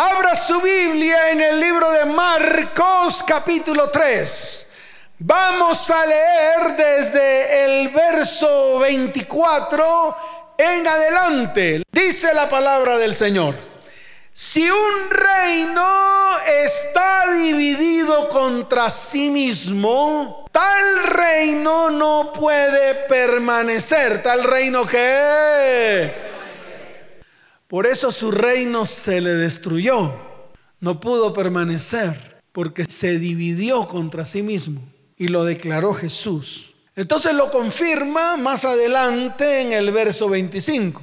Abra su Biblia en el libro de Marcos capítulo 3. Vamos a leer desde el verso 24 en adelante. Dice la palabra del Señor. Si un reino está dividido contra sí mismo, tal reino no puede permanecer. Tal reino que por eso su reino se le destruyó. No pudo permanecer porque se dividió contra sí mismo y lo declaró Jesús. Entonces lo confirma más adelante en el verso 25.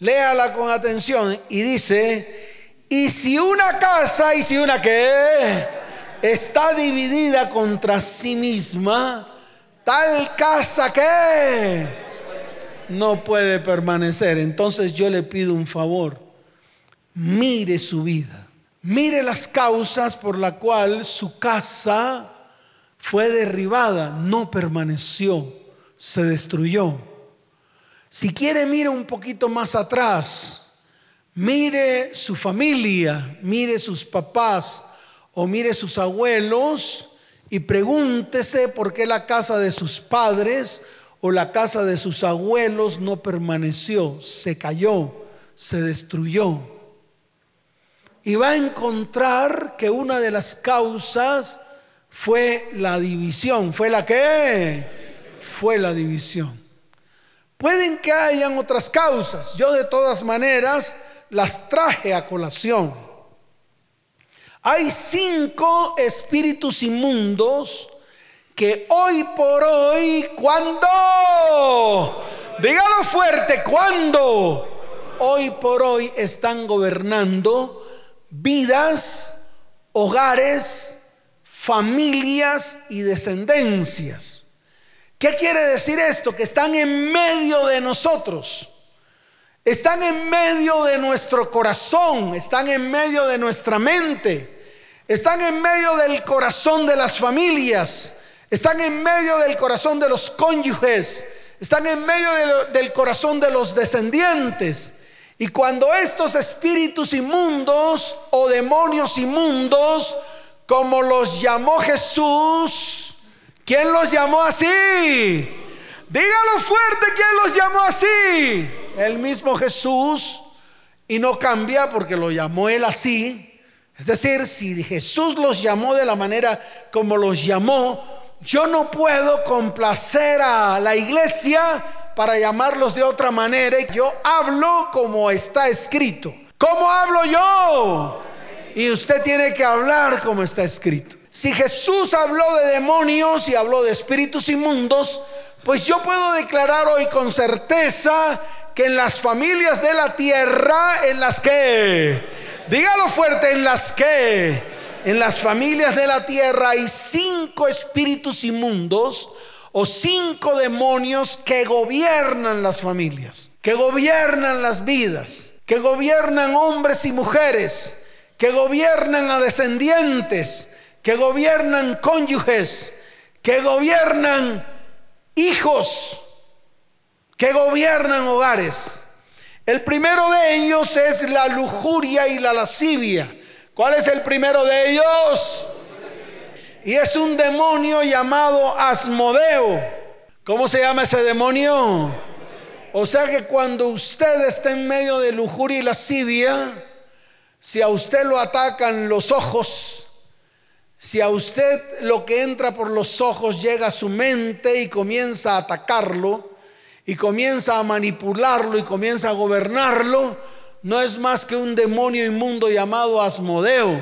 Léala con atención y dice, y si una casa, y si una que está dividida contra sí misma, tal casa que no puede permanecer. Entonces yo le pido un favor. Mire su vida. Mire las causas por la cual su casa fue derribada, no permaneció, se destruyó. Si quiere, mire un poquito más atrás. Mire su familia, mire sus papás o mire sus abuelos y pregúntese por qué la casa de sus padres o la casa de sus abuelos no permaneció, se cayó, se destruyó. Y va a encontrar que una de las causas fue la división. ¿Fue la que? Fue la división. Pueden que hayan otras causas. Yo de todas maneras las traje a colación. Hay cinco espíritus inmundos que hoy por hoy, cuando, dígalo fuerte, cuando, hoy por hoy están gobernando vidas, hogares, familias y descendencias. ¿Qué quiere decir esto? Que están en medio de nosotros. Están en medio de nuestro corazón, están en medio de nuestra mente, están en medio del corazón de las familias, están en medio del corazón de los cónyuges, están en medio del corazón de los descendientes. Y cuando estos espíritus inmundos o demonios inmundos, como los llamó Jesús, ¿quién los llamó así? Dígalo fuerte, ¿quién los llamó así? El mismo Jesús, y no cambia porque lo llamó él así. Es decir, si Jesús los llamó de la manera como los llamó, yo no puedo complacer a la iglesia para llamarlos de otra manera. Yo hablo como está escrito. ¿Cómo hablo yo? Y usted tiene que hablar como está escrito. Si Jesús habló de demonios y habló de espíritus inmundos, pues yo puedo declarar hoy con certeza que en las familias de la tierra, en las que, dígalo fuerte, en las que en las familias de la tierra hay cinco espíritus inmundos o cinco demonios que gobiernan las familias, que gobiernan las vidas, que gobiernan hombres y mujeres, que gobiernan a descendientes, que gobiernan cónyuges, que gobiernan hijos, que gobiernan hogares. El primero de ellos es la lujuria y la lascivia. ¿Cuál es el primero de ellos? Y es un demonio llamado Asmodeo. ¿Cómo se llama ese demonio? O sea que cuando usted está en medio de lujuria y lascivia, si a usted lo atacan los ojos, si a usted lo que entra por los ojos llega a su mente y comienza a atacarlo, y comienza a manipularlo y comienza a gobernarlo, no es más que un demonio inmundo llamado Asmodeo,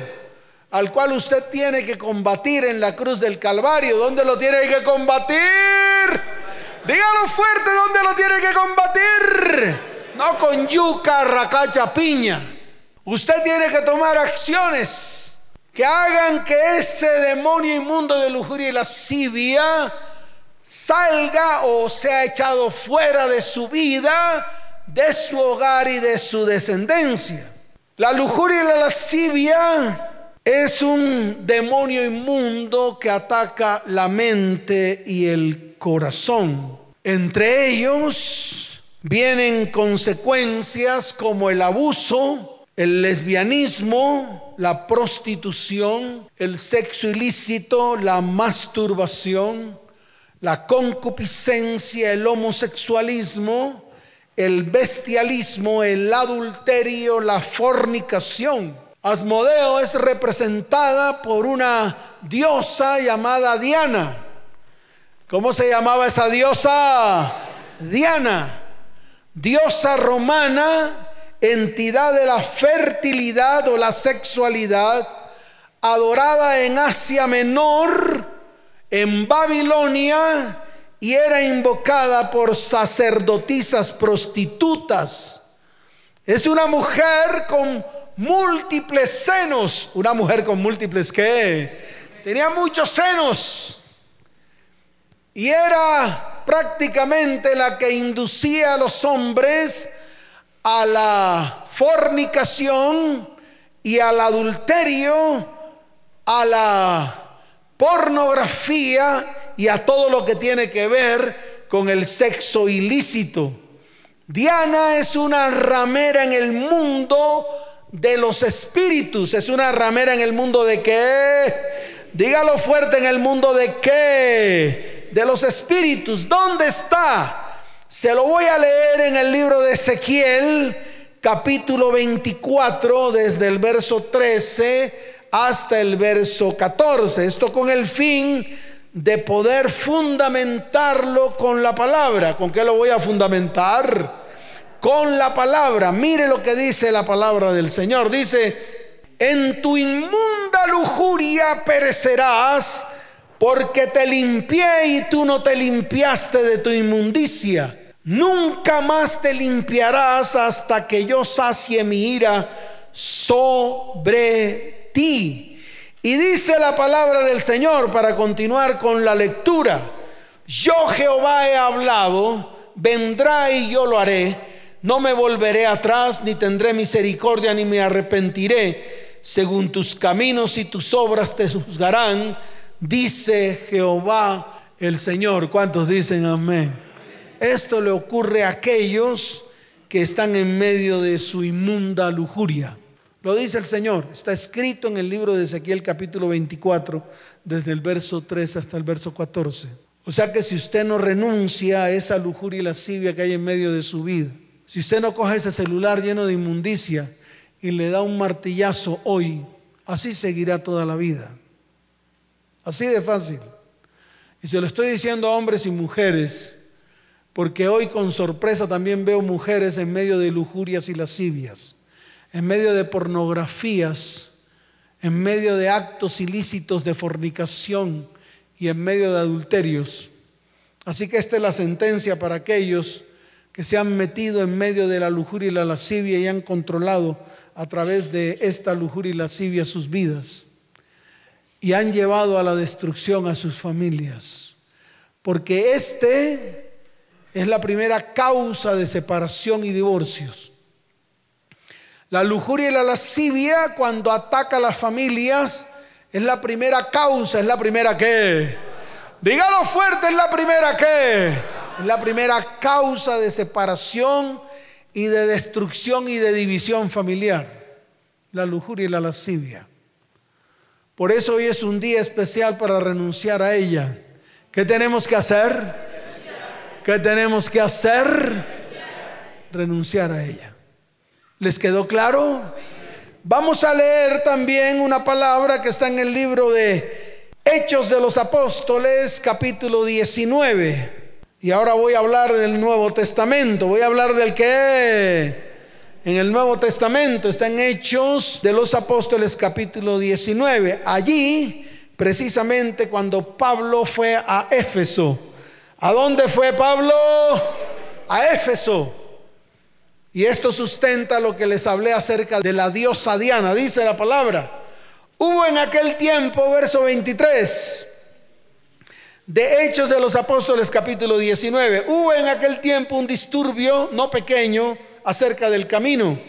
al cual usted tiene que combatir en la cruz del Calvario. ¿Dónde lo tiene que combatir? Dígalo fuerte, ¿dónde lo tiene que combatir? No con yuca, racacha, piña. Usted tiene que tomar acciones que hagan que ese demonio inmundo de lujuria y lascivia salga o sea echado fuera de su vida de su hogar y de su descendencia. La lujuria y la lascivia es un demonio inmundo que ataca la mente y el corazón. Entre ellos vienen consecuencias como el abuso, el lesbianismo, la prostitución, el sexo ilícito, la masturbación, la concupiscencia, el homosexualismo, el bestialismo, el adulterio, la fornicación. Asmodeo es representada por una diosa llamada Diana. ¿Cómo se llamaba esa diosa? Diana, diosa romana, entidad de la fertilidad o la sexualidad, adorada en Asia Menor, en Babilonia, y era invocada por sacerdotisas prostitutas. Es una mujer con múltiples senos. Una mujer con múltiples que tenía muchos senos. Y era prácticamente la que inducía a los hombres a la fornicación y al adulterio, a la pornografía y a todo lo que tiene que ver con el sexo ilícito. Diana es una ramera en el mundo de los espíritus. Es una ramera en el mundo de qué? Dígalo fuerte en el mundo de qué? De los espíritus. ¿Dónde está? Se lo voy a leer en el libro de Ezequiel, capítulo 24, desde el verso 13 hasta el verso 14. Esto con el fin de poder fundamentarlo con la palabra. ¿Con qué lo voy a fundamentar? con la palabra. Mire lo que dice la palabra del Señor. Dice, en tu inmunda lujuria perecerás porque te limpié y tú no te limpiaste de tu inmundicia. Nunca más te limpiarás hasta que yo sacie mi ira sobre ti. Y dice la palabra del Señor para continuar con la lectura. Yo Jehová he hablado, vendrá y yo lo haré no me volveré atrás, ni tendré misericordia, ni me arrepentiré. Según tus caminos y tus obras te juzgarán, dice Jehová el Señor. ¿Cuántos dicen amén? Esto le ocurre a aquellos que están en medio de su inmunda lujuria. Lo dice el Señor, está escrito en el libro de Ezequiel capítulo 24, desde el verso 3 hasta el verso 14. O sea que si usted no renuncia a esa lujuria y lascivia que hay en medio de su vida, si usted no coge ese celular lleno de inmundicia y le da un martillazo hoy, así seguirá toda la vida. Así de fácil. Y se lo estoy diciendo a hombres y mujeres, porque hoy con sorpresa también veo mujeres en medio de lujurias y lascivias, en medio de pornografías, en medio de actos ilícitos de fornicación y en medio de adulterios. Así que esta es la sentencia para aquellos que se han metido en medio de la lujuria y la lascivia y han controlado a través de esta lujuria y lascivia sus vidas y han llevado a la destrucción a sus familias. Porque este es la primera causa de separación y divorcios. La lujuria y la lascivia cuando ataca a las familias es la primera causa, es la primera que. Dígalo fuerte, es la primera que es la primera causa de separación y de destrucción y de división familiar. La lujuria y la lascivia. Por eso hoy es un día especial para renunciar a ella. ¿Qué tenemos que hacer? ¿Qué tenemos que hacer? Renunciar a ella. ¿Les quedó claro? Vamos a leer también una palabra que está en el libro de Hechos de los Apóstoles, capítulo 19. Y ahora voy a hablar del Nuevo Testamento. Voy a hablar del que en el Nuevo Testamento está en Hechos de los Apóstoles capítulo 19. Allí, precisamente cuando Pablo fue a Éfeso. ¿A dónde fue Pablo? A Éfeso. Y esto sustenta lo que les hablé acerca de la diosa Diana, dice la palabra. Hubo en aquel tiempo, verso 23, de Hechos de los Apóstoles capítulo 19. Hubo en aquel tiempo un disturbio no pequeño acerca del camino,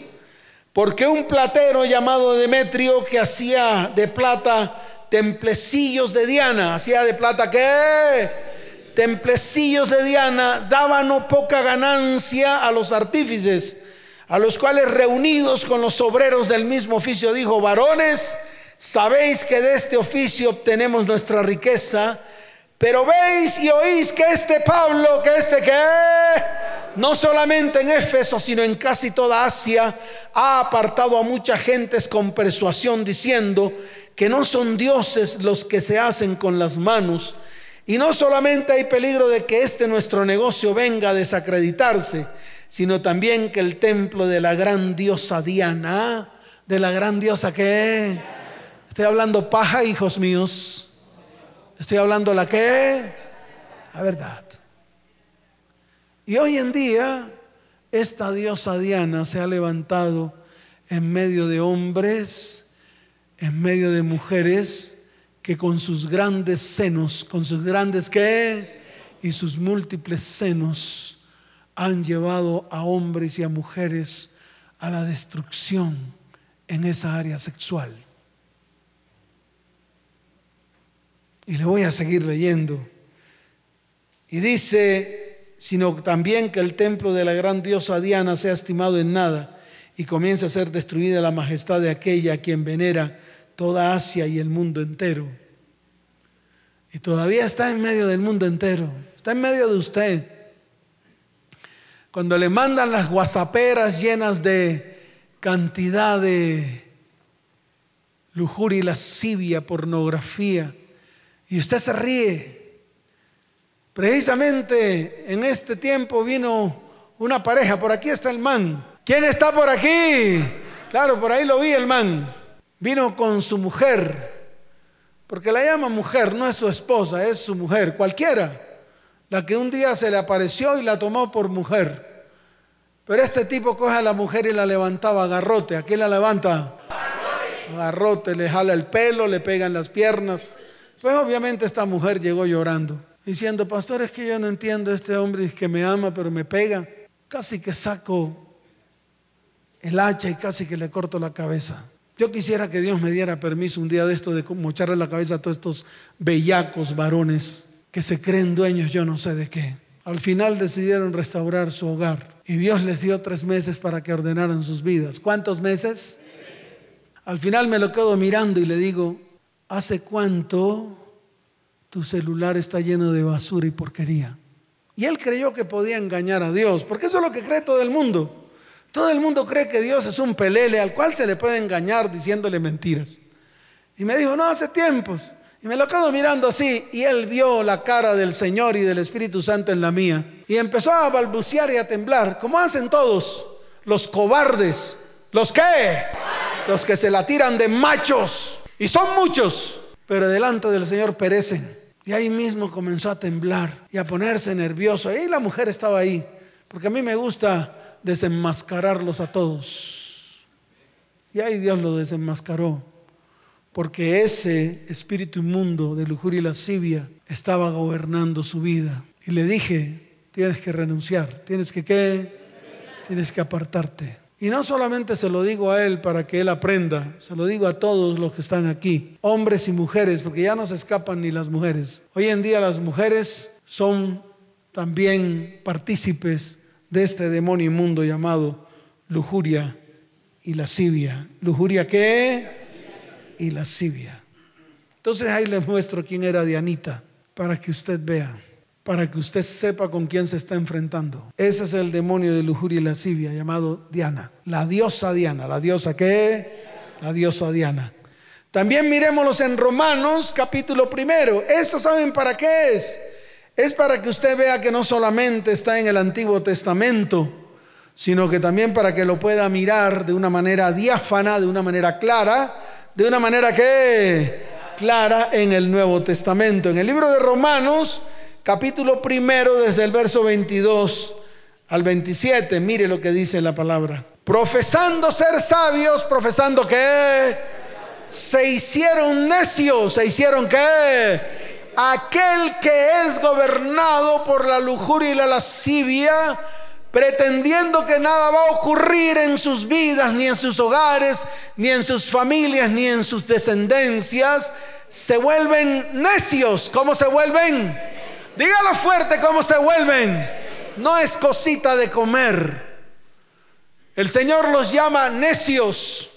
porque un platero llamado Demetrio que hacía de plata templecillos de Diana, hacía de plata qué? Templecillos de Diana, daba no poca ganancia a los artífices. a los cuales reunidos con los obreros del mismo oficio dijo, varones, sabéis que de este oficio obtenemos nuestra riqueza, pero veis y oís que este Pablo, que este que no solamente en Éfeso, sino en casi toda Asia, ha apartado a muchas gentes con persuasión diciendo que no son dioses los que se hacen con las manos. Y no solamente hay peligro de que este nuestro negocio venga a desacreditarse, sino también que el templo de la gran diosa Diana, de la gran diosa que estoy hablando paja, hijos míos. Estoy hablando la que la verdad. Y hoy en día esta diosa Diana se ha levantado en medio de hombres, en medio de mujeres que con sus grandes senos, con sus grandes qué y sus múltiples senos han llevado a hombres y a mujeres a la destrucción en esa área sexual. Y le voy a seguir leyendo. Y dice, sino también que el templo de la gran diosa Diana sea estimado en nada y comienza a ser destruida la majestad de aquella a quien venera toda Asia y el mundo entero. Y todavía está en medio del mundo entero, está en medio de usted. Cuando le mandan las guasaperas llenas de cantidad de lujuria lascivia, pornografía, y usted se ríe. Precisamente en este tiempo vino una pareja, por aquí está el man. ¿Quién está por aquí? Claro, por ahí lo vi el man. Vino con su mujer, porque la llama mujer, no es su esposa, es su mujer, cualquiera. La que un día se le apareció y la tomó por mujer. Pero este tipo coge a la mujer y la levantaba. ¿A quién la levanta? Agarrote, le jala el pelo, le pega en las piernas. Pues obviamente esta mujer llegó llorando, diciendo, pastor, es que yo no entiendo este hombre que me ama, pero me pega. Casi que saco el hacha y casi que le corto la cabeza. Yo quisiera que Dios me diera permiso un día de esto de mocharle la cabeza a todos estos bellacos varones que se creen dueños yo no sé de qué. Al final decidieron restaurar su hogar y Dios les dio tres meses para que ordenaran sus vidas. ¿Cuántos meses? Al final me lo quedo mirando y le digo, ¿hace cuánto tu celular está lleno de basura y porquería? Y él creyó que podía engañar a Dios, porque eso es lo que cree todo el mundo. Todo el mundo cree que Dios es un pelele al cual se le puede engañar diciéndole mentiras. Y me dijo, no, hace tiempos. Y me lo quedo mirando así y él vio la cara del Señor y del Espíritu Santo en la mía. Y empezó a balbucear y a temblar, como hacen todos los cobardes. ¿Los qué? Los que se la tiran de machos. Y son muchos, pero delante del Señor perecen. Y ahí mismo comenzó a temblar y a ponerse nervioso. Y la mujer estaba ahí, porque a mí me gusta desenmascararlos a todos. Y ahí Dios lo desenmascaró, porque ese espíritu inmundo de lujuria y lascivia estaba gobernando su vida. Y le dije, tienes que renunciar, tienes que qué, tienes que apartarte. Y no solamente se lo digo a él para que él aprenda, se lo digo a todos los que están aquí, hombres y mujeres, porque ya no se escapan ni las mujeres. Hoy en día las mujeres son también partícipes de este demonio inmundo llamado lujuria y lascivia. ¿Lujuria qué? Y lascivia. Entonces ahí les muestro quién era Dianita, para que usted vea para que usted sepa con quién se está enfrentando. Ese es el demonio de lujuria y lascivia llamado Diana, la diosa Diana, la diosa qué? La diosa Diana. También miremoslos en Romanos capítulo primero. Esto saben para qué es. Es para que usted vea que no solamente está en el Antiguo Testamento, sino que también para que lo pueda mirar de una manera diáfana, de una manera clara, de una manera que clara en el Nuevo Testamento. En el libro de Romanos capítulo primero, desde el verso 22 al 27. Mire lo que dice la palabra. Profesando ser sabios, profesando que se hicieron necios, se hicieron que aquel que es gobernado por la lujuria y la lascivia, pretendiendo que nada va a ocurrir en sus vidas, ni en sus hogares, ni en sus familias, ni en sus descendencias, se vuelven necios. ¿Cómo se vuelven? Dígalo fuerte cómo se vuelven. No es cosita de comer. El Señor los llama necios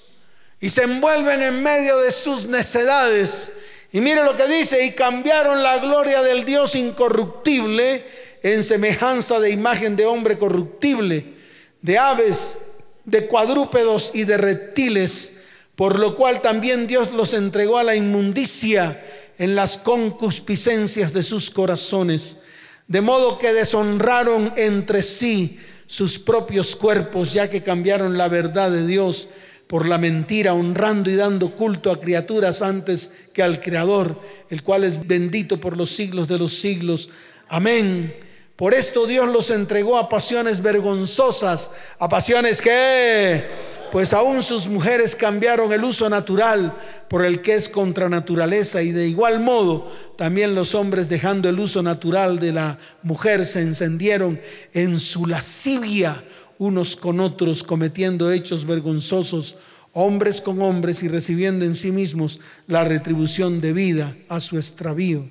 y se envuelven en medio de sus necedades. Y mire lo que dice, y cambiaron la gloria del Dios incorruptible en semejanza de imagen de hombre corruptible, de aves, de cuadrúpedos y de reptiles, por lo cual también Dios los entregó a la inmundicia en las concupiscencias de sus corazones, de modo que deshonraron entre sí sus propios cuerpos, ya que cambiaron la verdad de Dios por la mentira, honrando y dando culto a criaturas antes que al Creador, el cual es bendito por los siglos de los siglos. Amén. Por esto Dios los entregó a pasiones vergonzosas, a pasiones que, pues aún sus mujeres cambiaron el uso natural por el que es contra naturaleza y de igual modo también los hombres dejando el uso natural de la mujer se encendieron en su lascivia unos con otros, cometiendo hechos vergonzosos, hombres con hombres y recibiendo en sí mismos la retribución debida a su extravío.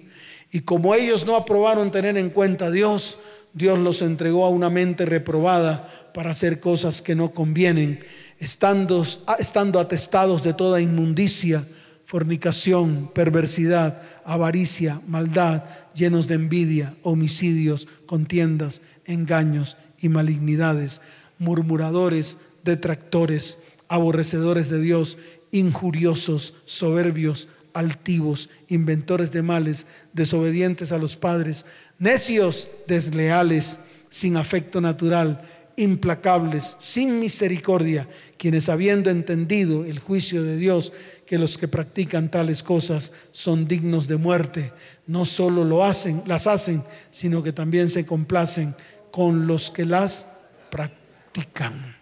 Y como ellos no aprobaron tener en cuenta a Dios, Dios los entregó a una mente reprobada para hacer cosas que no convienen, estando, estando atestados de toda inmundicia, fornicación, perversidad, avaricia, maldad, llenos de envidia, homicidios, contiendas, engaños y malignidades, murmuradores, detractores, aborrecedores de Dios, injuriosos, soberbios, altivos, inventores de males, desobedientes a los padres, necios, desleales, sin afecto natural, implacables, sin misericordia, quienes habiendo entendido el juicio de Dios, que los que practican tales cosas son dignos de muerte, no solo lo hacen, las hacen, sino que también se complacen con los que las practican.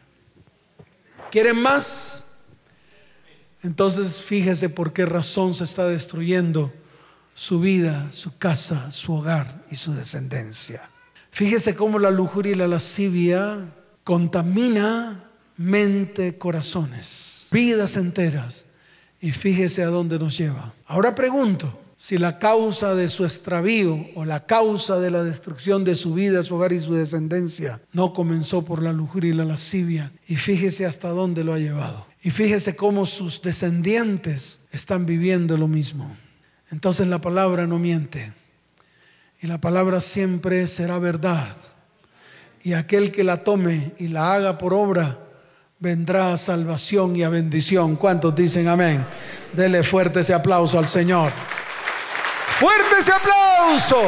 ¿Quieren más? Entonces fíjese por qué razón se está destruyendo su vida, su casa, su hogar y su descendencia. Fíjese cómo la lujuria y la lascivia contamina mente, corazones, vidas enteras. Y fíjese a dónde nos lleva. Ahora pregunto, si la causa de su extravío o la causa de la destrucción de su vida, su hogar y su descendencia no comenzó por la lujuria y la lascivia. Y fíjese hasta dónde lo ha llevado. Y fíjese cómo sus descendientes están viviendo lo mismo. Entonces la palabra no miente. Y la palabra siempre será verdad. Y aquel que la tome y la haga por obra, vendrá a salvación y a bendición. ¿Cuántos dicen amén? Dele fuerte ese aplauso al Señor. Fuerte ese aplauso.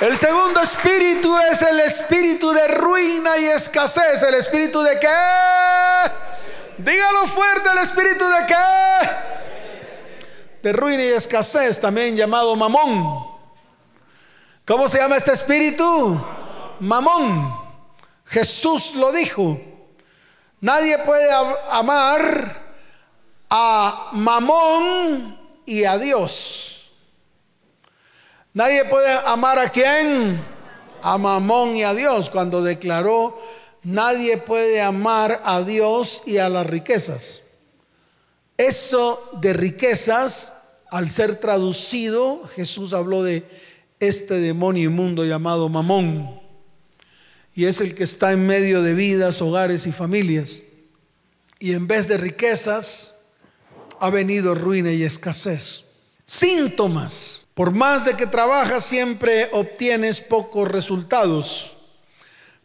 El segundo espíritu es el espíritu de ruina y escasez. ¿El espíritu de qué? Dígalo fuerte, el espíritu de qué? De ruina y escasez, también llamado mamón. ¿Cómo se llama este espíritu? Mamón. Jesús lo dijo. Nadie puede amar a Mamón y a Dios. Nadie puede amar a quién? A Mamón y a Dios. Cuando declaró, nadie puede amar a Dios y a las riquezas. Eso de riquezas, al ser traducido, Jesús habló de este demonio inmundo llamado Mamón. Y es el que está en medio de vidas, hogares y familias. Y en vez de riquezas, ha venido ruina y escasez. Síntomas. Por más de que trabajas siempre obtienes pocos resultados.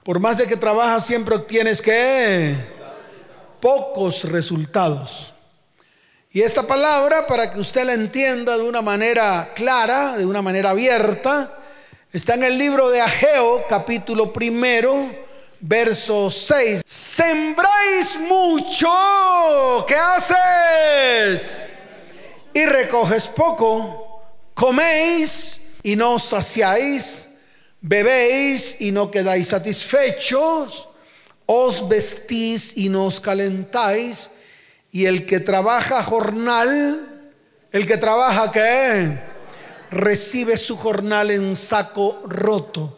Por más de que trabajas siempre obtienes que pocos resultados. Y esta palabra, para que usted la entienda de una manera clara, de una manera abierta, está en el libro de Ageo, capítulo primero, verso 6. Sembráis mucho, ¿qué haces? Y recoges poco, coméis y no saciáis, bebéis y no quedáis satisfechos, os vestís y no os calentáis, y el que trabaja jornal, el que trabaja qué? Recibe su jornal en saco roto.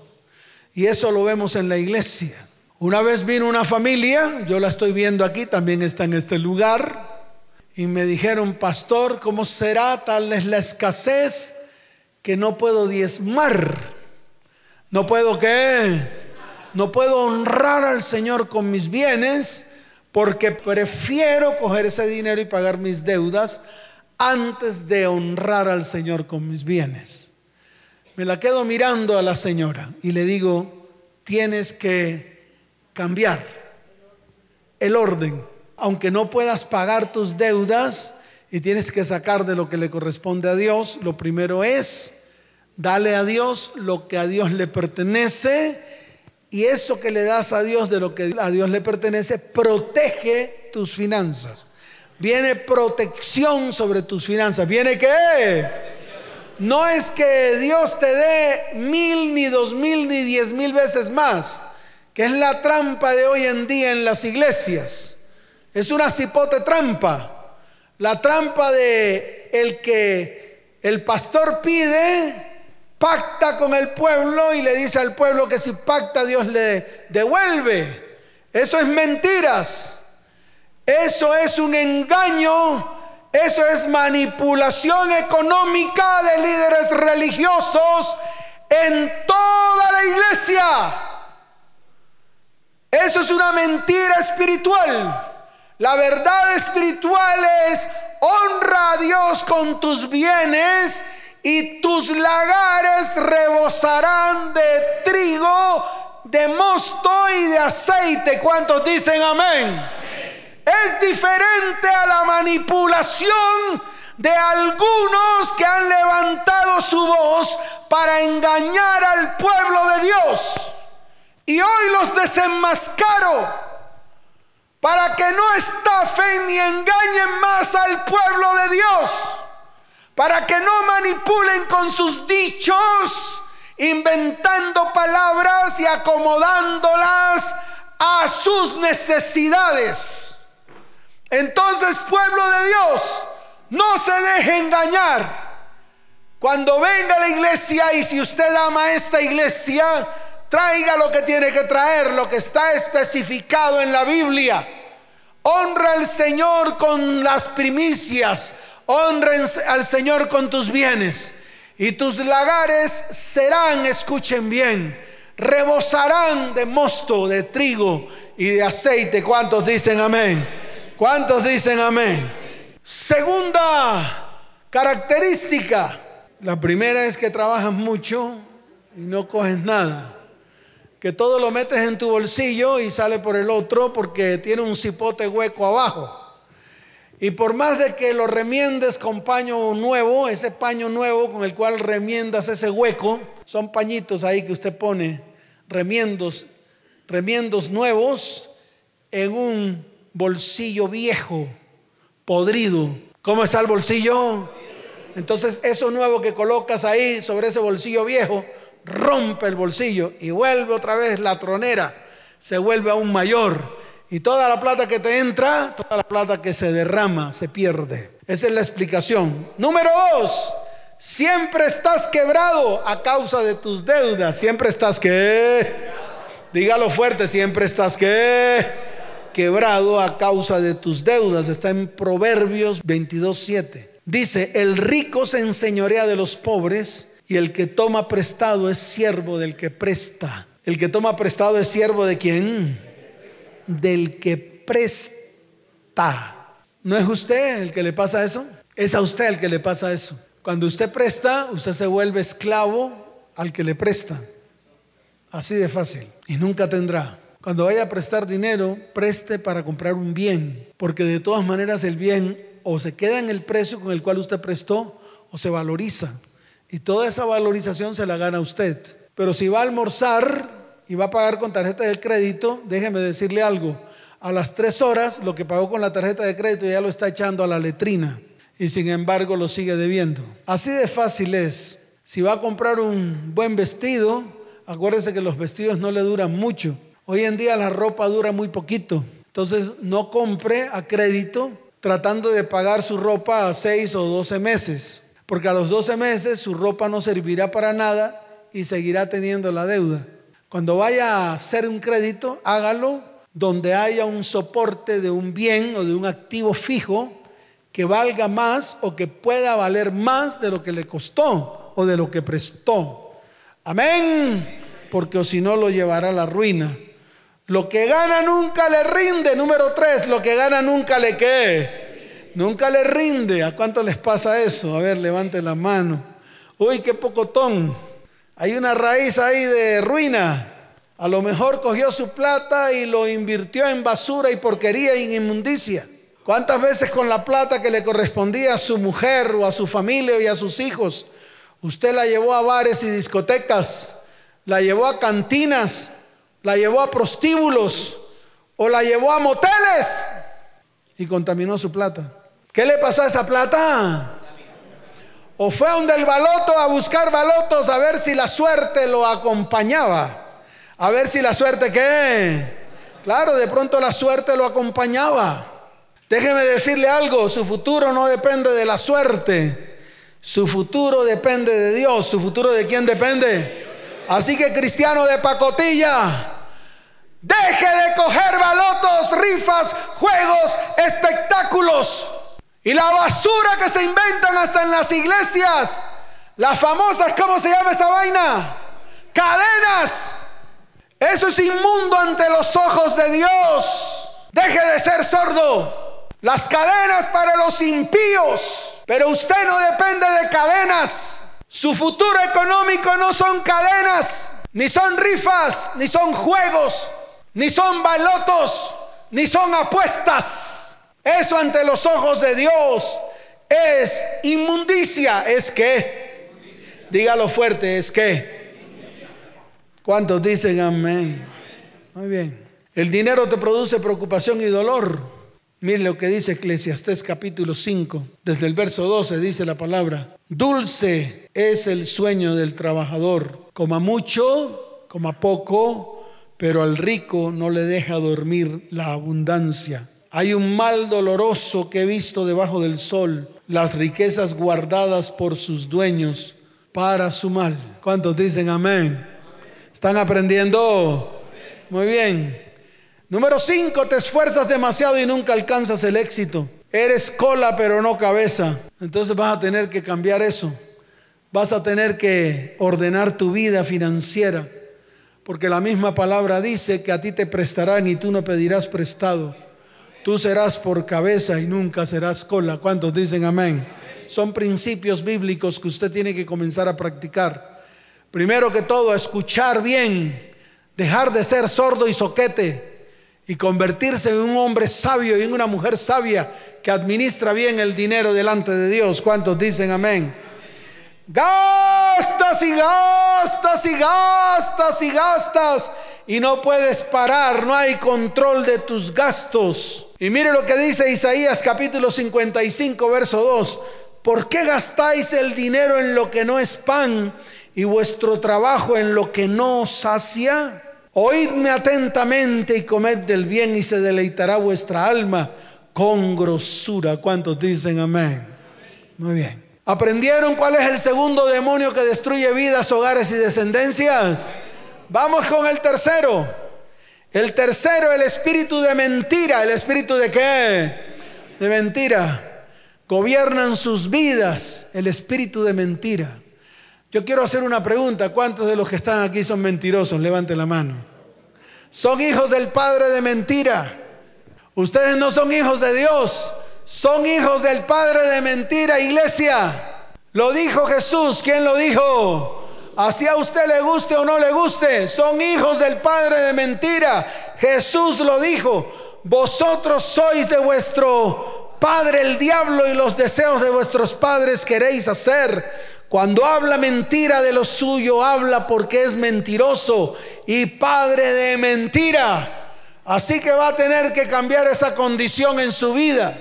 Y eso lo vemos en la iglesia. Una vez vino una familia, yo la estoy viendo aquí, también está en este lugar, y me dijeron, pastor, ¿cómo será? Tal es la escasez que no puedo diezmar. No puedo qué? No puedo honrar al Señor con mis bienes porque prefiero coger ese dinero y pagar mis deudas antes de honrar al Señor con mis bienes. Me la quedo mirando a la señora y le digo, tienes que cambiar el orden. Aunque no puedas pagar tus deudas y tienes que sacar de lo que le corresponde a Dios, lo primero es Dale a Dios lo que a Dios le pertenece y eso que le das a Dios de lo que a Dios le pertenece protege tus finanzas. Viene protección sobre tus finanzas. ¿Viene qué? No es que Dios te dé mil, ni dos mil, ni diez mil veces más, es la trampa de hoy en día en las iglesias. Es una cipote trampa. La trampa de el que el pastor pide pacta con el pueblo y le dice al pueblo que si pacta Dios le devuelve. Eso es mentiras. Eso es un engaño. Eso es manipulación económica de líderes religiosos en toda la iglesia. Eso es una mentira espiritual. La verdad espiritual es honra a Dios con tus bienes y tus lagares rebosarán de trigo, de mosto y de aceite. ¿Cuántos dicen amén? Es diferente a la manipulación de algunos que han levantado su voz para engañar al pueblo de Dios. Y hoy los desenmascaro para que no estafen ni engañen más al pueblo de Dios para que no manipulen con sus dichos, inventando palabras y acomodándolas a sus necesidades. Entonces, pueblo de Dios, no se deje engañar. Cuando venga a la iglesia y si usted ama esta iglesia, traiga lo que tiene que traer, lo que está especificado en la Biblia. Honra al Señor con las primicias, honren al Señor con tus bienes y tus lagares serán, escuchen bien, rebosarán de mosto, de trigo y de aceite. ¿Cuántos dicen amén? ¿Cuántos dicen amén? Segunda característica. La primera es que trabajas mucho y no coges nada. Que todo lo metes en tu bolsillo y sale por el otro porque tiene un cipote hueco abajo. Y por más de que lo remiendes con paño nuevo, ese paño nuevo con el cual remiendas ese hueco, son pañitos ahí que usted pone, remiendos, remiendos nuevos en un bolsillo viejo, podrido. ¿Cómo está el bolsillo? Entonces eso nuevo que colocas ahí sobre ese bolsillo viejo, rompe el bolsillo y vuelve otra vez la tronera, se vuelve aún mayor y toda la plata que te entra, toda la plata que se derrama, se pierde. Esa es la explicación. Número dos, siempre estás quebrado a causa de tus deudas. Siempre estás que... Dígalo fuerte, siempre estás que... Quebrado a causa de tus deudas. Está en Proverbios 22.7. Dice, el rico se enseñorea de los pobres y el que toma prestado es siervo del que presta. El que toma prestado es siervo de quién? del que presta. ¿No es usted el que le pasa eso? Es a usted el que le pasa eso. Cuando usted presta, usted se vuelve esclavo al que le presta. Así de fácil. Y nunca tendrá. Cuando vaya a prestar dinero, preste para comprar un bien. Porque de todas maneras el bien o se queda en el precio con el cual usted prestó o se valoriza. Y toda esa valorización se la gana usted. Pero si va a almorzar y va a pagar con tarjeta de crédito, déjeme decirle algo. A las tres horas, lo que pagó con la tarjeta de crédito ya lo está echando a la letrina y sin embargo lo sigue debiendo. Así de fácil es. Si va a comprar un buen vestido, acuérdese que los vestidos no le duran mucho. Hoy en día la ropa dura muy poquito. Entonces no compre a crédito tratando de pagar su ropa a seis o doce meses. Porque a los doce meses su ropa no servirá para nada y seguirá teniendo la deuda. Cuando vaya a hacer un crédito, hágalo donde haya un soporte de un bien o de un activo fijo que valga más o que pueda valer más de lo que le costó o de lo que prestó. Amén. porque si no lo llevará a la ruina. Lo que gana nunca le rinde. Número tres, lo que gana nunca le qué. Nunca le rinde. ¿A cuánto les pasa eso? A ver, levante la mano. Uy, qué pocotón. Hay una raíz ahí de ruina. A lo mejor cogió su plata y lo invirtió en basura y porquería y en inmundicia. ¿Cuántas veces con la plata que le correspondía a su mujer o a su familia y a sus hijos, usted la llevó a bares y discotecas, la llevó a cantinas, la llevó a prostíbulos o la llevó a moteles y contaminó su plata. ¿Qué le pasó a esa plata? O fue a donde el baloto a buscar balotos a ver si la suerte lo acompañaba. A ver si la suerte qué. Claro, de pronto la suerte lo acompañaba. Déjeme decirle algo, su futuro no depende de la suerte. Su futuro depende de Dios. ¿Su futuro de quién depende? Así que cristiano de pacotilla, deje de coger balotos, rifas, juegos, espectáculos y la basura que se inventan hasta en las iglesias. Las famosas, ¿cómo se llama esa vaina? Cadenas. Eso es inmundo ante los ojos de Dios. Deje de ser sordo. Las cadenas para los impíos. Pero usted no depende de cadenas. Su futuro económico no son cadenas, ni son rifas, ni son juegos, ni son balotos, ni son apuestas. Eso ante los ojos de Dios es inmundicia. ¿Es que? Dígalo fuerte, ¿es que? ¿Cuántos dicen amén? Muy bien. El dinero te produce preocupación y dolor. Mire lo que dice Eclesiastés capítulo 5, desde el verso 12 dice la palabra, dulce es el sueño del trabajador, coma mucho, coma poco, pero al rico no le deja dormir la abundancia. Hay un mal doloroso que he visto debajo del sol, las riquezas guardadas por sus dueños para su mal. ¿Cuántos dicen amén? ¿Están aprendiendo? Muy bien. Número 5, te esfuerzas demasiado y nunca alcanzas el éxito. Eres cola pero no cabeza. Entonces vas a tener que cambiar eso. Vas a tener que ordenar tu vida financiera. Porque la misma palabra dice que a ti te prestarán y tú no pedirás prestado. Tú serás por cabeza y nunca serás cola. ¿Cuántos dicen amén? Son principios bíblicos que usted tiene que comenzar a practicar. Primero que todo, escuchar bien, dejar de ser sordo y soquete y convertirse en un hombre sabio y en una mujer sabia que administra bien el dinero delante de Dios. ¿Cuántos dicen amén? Gastas y gastas y gastas y gastas y no puedes parar, no hay control de tus gastos. Y mire lo que dice Isaías capítulo 55, verso 2. ¿Por qué gastáis el dinero en lo que no es pan y vuestro trabajo en lo que no sacia? Oídme atentamente y comed del bien y se deleitará vuestra alma con grosura. ¿Cuántos dicen amén? Muy bien. ¿Aprendieron cuál es el segundo demonio que destruye vidas, hogares y descendencias? Vamos con el tercero. El tercero, el espíritu de mentira. ¿El espíritu de qué? De mentira. Gobiernan sus vidas el espíritu de mentira. Yo quiero hacer una pregunta. ¿Cuántos de los que están aquí son mentirosos? Levante la mano son hijos del padre de mentira. Ustedes no son hijos de Dios, son hijos del padre de mentira, iglesia. Lo dijo Jesús, ¿quién lo dijo? Así a usted le guste o no le guste, son hijos del padre de mentira. Jesús lo dijo, vosotros sois de vuestro padre el diablo y los deseos de vuestros padres queréis hacer. Cuando habla mentira de lo suyo, habla porque es mentiroso y padre de mentira. Así que va a tener que cambiar esa condición en su vida.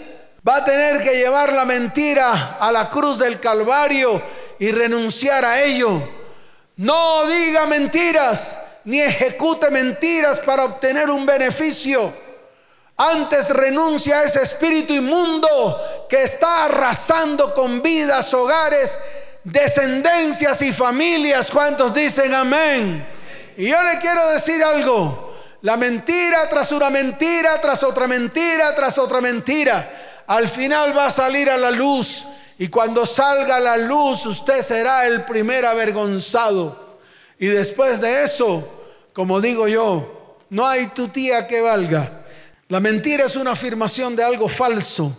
Va a tener que llevar la mentira a la cruz del Calvario y renunciar a ello. No diga mentiras ni ejecute mentiras para obtener un beneficio. Antes renuncia a ese espíritu inmundo que está arrasando con vidas, hogares descendencias y familias. ¿Cuántos dicen amén? Y yo le quiero decir algo. La mentira tras una mentira, tras otra mentira, tras otra mentira. Al final va a salir a la luz. Y cuando salga a la luz, usted será el primer avergonzado. Y después de eso, como digo yo, no hay tu tía que valga. La mentira es una afirmación de algo falso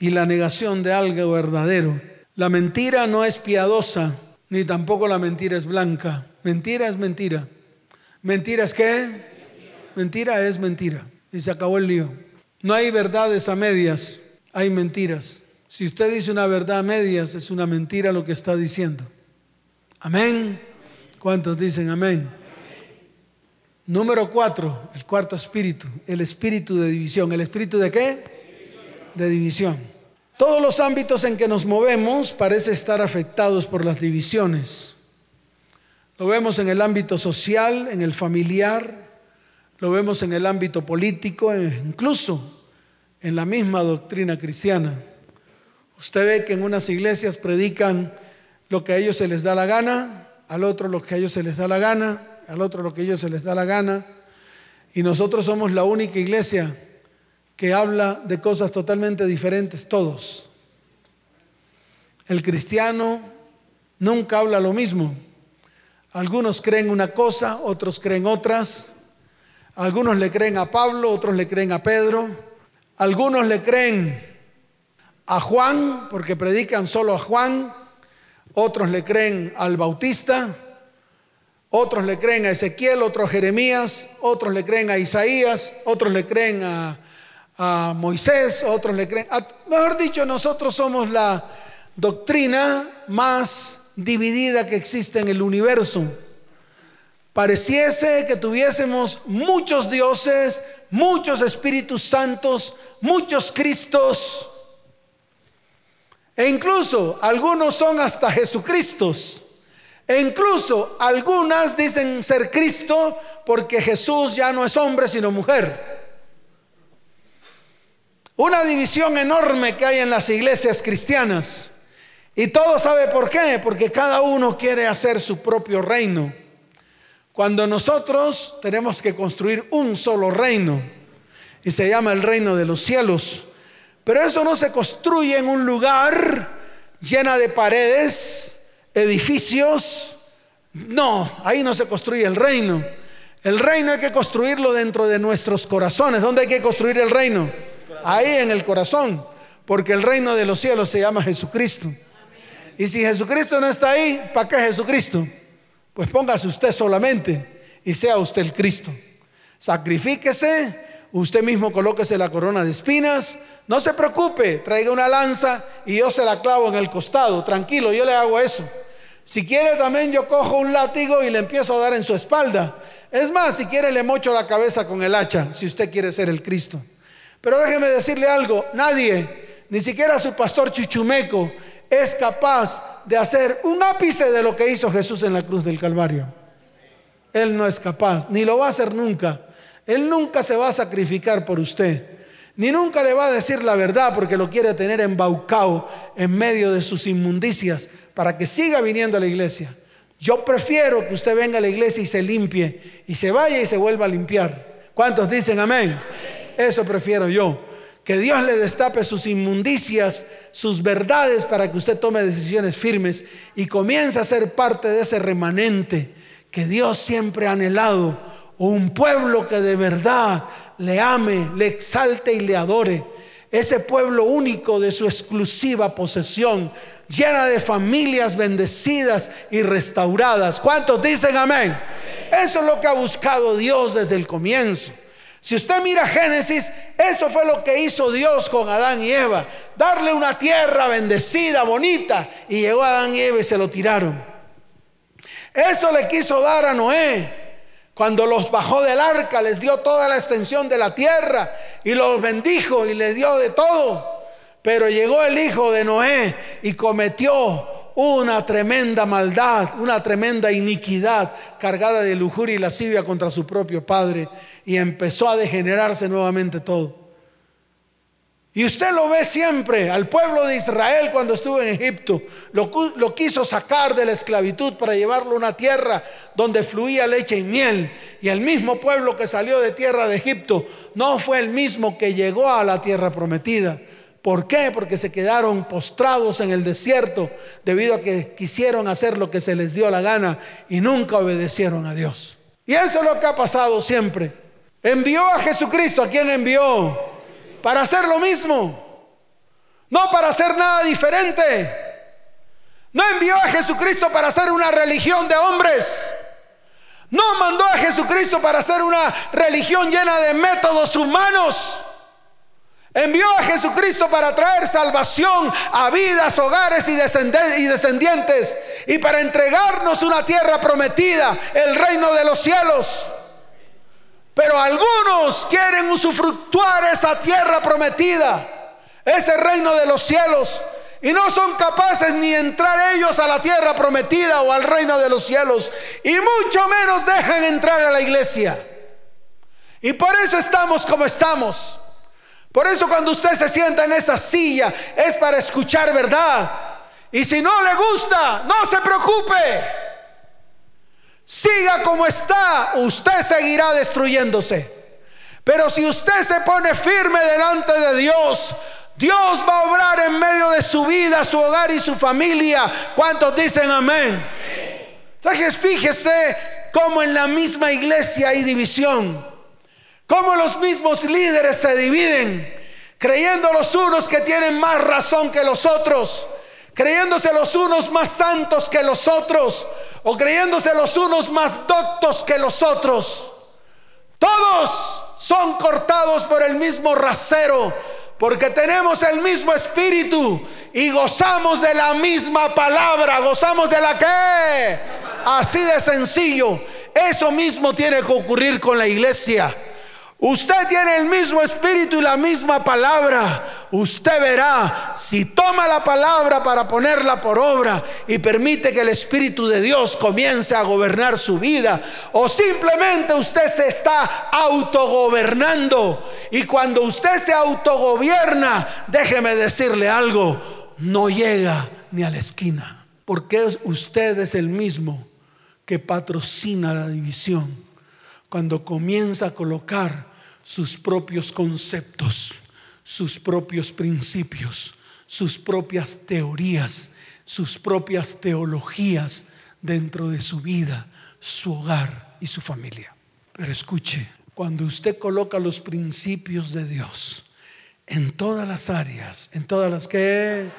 y la negación de algo verdadero. La mentira no es piadosa, ni tampoco la mentira es blanca. Mentira es mentira. ¿Mentira es qué? Mentira es mentira. Y se acabó el lío. No hay verdades a medias, hay mentiras. Si usted dice una verdad a medias, es una mentira lo que está diciendo. Amén. ¿Cuántos dicen amén? Número cuatro, el cuarto espíritu, el espíritu de división. ¿El espíritu de qué? De división. Todos los ámbitos en que nos movemos parece estar afectados por las divisiones. Lo vemos en el ámbito social, en el familiar, lo vemos en el ámbito político, e incluso en la misma doctrina cristiana. Usted ve que en unas iglesias predican lo que a ellos se les da la gana, al otro lo que a ellos se les da la gana, al otro lo que a ellos se les da la gana. Y nosotros somos la única iglesia que habla de cosas totalmente diferentes, todos. El cristiano nunca habla lo mismo. Algunos creen una cosa, otros creen otras. Algunos le creen a Pablo, otros le creen a Pedro. Algunos le creen a Juan, porque predican solo a Juan. Otros le creen al Bautista. Otros le creen a Ezequiel, otros a Jeremías, otros le creen a Isaías, otros le creen a, a Moisés, otros le creen, mejor dicho, nosotros somos la doctrina más dividida que existe en el universo. Pareciese que tuviésemos muchos dioses, muchos espíritus santos, muchos Cristos, e incluso algunos son hasta Jesucristos. E incluso algunas dicen ser Cristo porque Jesús ya no es hombre sino mujer. Una división enorme que hay en las iglesias cristianas. Y todo sabe por qué, porque cada uno quiere hacer su propio reino. Cuando nosotros tenemos que construir un solo reino, y se llama el reino de los cielos, pero eso no se construye en un lugar llena de paredes, edificios, no, ahí no se construye el reino. El reino hay que construirlo dentro de nuestros corazones. ¿Dónde hay que construir el reino? Ahí en el corazón, porque el reino de los cielos se llama Jesucristo. Y si Jesucristo no está ahí, ¿para qué Jesucristo? Pues póngase usted solamente y sea usted el Cristo. Sacrifíquese, usted mismo colóquese la corona de espinas. No se preocupe, traiga una lanza y yo se la clavo en el costado. Tranquilo, yo le hago eso. Si quiere también yo cojo un látigo y le empiezo a dar en su espalda. Es más, si quiere le mocho la cabeza con el hacha, si usted quiere ser el Cristo. Pero déjeme decirle algo, nadie, ni siquiera su pastor Chichumeco, es capaz de hacer un ápice de lo que hizo Jesús en la cruz del Calvario. Él no es capaz, ni lo va a hacer nunca. Él nunca se va a sacrificar por usted, ni nunca le va a decir la verdad porque lo quiere tener embaucado en medio de sus inmundicias para que siga viniendo a la iglesia. Yo prefiero que usted venga a la iglesia y se limpie y se vaya y se vuelva a limpiar. ¿Cuántos dicen amén? Eso prefiero yo. Que Dios le destape sus inmundicias, sus verdades para que usted tome decisiones firmes y comience a ser parte de ese remanente que Dios siempre ha anhelado. Un pueblo que de verdad le ame, le exalte y le adore. Ese pueblo único de su exclusiva posesión, llena de familias bendecidas y restauradas. ¿Cuántos dicen amén? Eso es lo que ha buscado Dios desde el comienzo. Si usted mira Génesis, eso fue lo que hizo Dios con Adán y Eva. Darle una tierra bendecida, bonita. Y llegó Adán y Eva y se lo tiraron. Eso le quiso dar a Noé. Cuando los bajó del arca, les dio toda la extensión de la tierra y los bendijo y les dio de todo. Pero llegó el hijo de Noé y cometió una tremenda maldad, una tremenda iniquidad cargada de lujuria y lascivia contra su propio padre y empezó a degenerarse nuevamente todo. Y usted lo ve siempre al pueblo de Israel cuando estuvo en Egipto. Lo, quiso sacar de la esclavitud para llevarlo a una tierra donde fluía leche y miel. Y el mismo pueblo que salió de tierra de Egipto no fue el mismo que llegó a la tierra prometida. ¿Por qué? Porque se quedaron postrados en el desierto debido a que quisieron hacer lo que se les dio la gana y nunca obedecieron a Dios. Y eso es lo que ha pasado siempre. Envió a Jesucristo. ¿A quién envió? Para hacer lo mismo. No para hacer nada diferente. No envió a Jesucristo para hacer una religión de hombres. No mandó a Jesucristo para hacer una religión llena de métodos humanos. Envió a Jesucristo para traer salvación a vidas, hogares y descendientes y para entregarnos una tierra prometida, el reino de los cielos. Pero algunos quieren usufructuar esa tierra prometida, ese reino de los cielos, y no son capaces ni entrar ellos a la tierra prometida o al reino de los cielos, y mucho menos dejan entrar a la iglesia. Y por eso estamos como estamos. Por eso cuando usted se sienta en esa silla es para escuchar verdad. Y si no le gusta, no se preocupe. Siga como está, usted seguirá destruyéndose. Pero si usted se pone firme delante de Dios, Dios va a obrar en medio de su vida, su hogar y su familia. ¿Cuántos dicen amén? Entonces fíjese cómo en la misma iglesia hay división. Cómo los mismos líderes se dividen, creyendo los unos que tienen más razón que los otros, creyéndose los unos más santos que los otros, o creyéndose los unos más doctos que los otros. Todos son cortados por el mismo rasero, porque tenemos el mismo espíritu y gozamos de la misma palabra, gozamos de la que, así de sencillo. Eso mismo tiene que ocurrir con la iglesia. Usted tiene el mismo espíritu y la misma palabra. Usted verá si toma la palabra para ponerla por obra y permite que el Espíritu de Dios comience a gobernar su vida o simplemente usted se está autogobernando. Y cuando usted se autogobierna, déjeme decirle algo, no llega ni a la esquina. Porque usted es el mismo que patrocina la división. Cuando comienza a colocar sus propios conceptos, sus propios principios, sus propias teorías, sus propias teologías dentro de su vida, su hogar y su familia. Pero escuche, cuando usted coloca los principios de Dios en todas las áreas, en todas las que,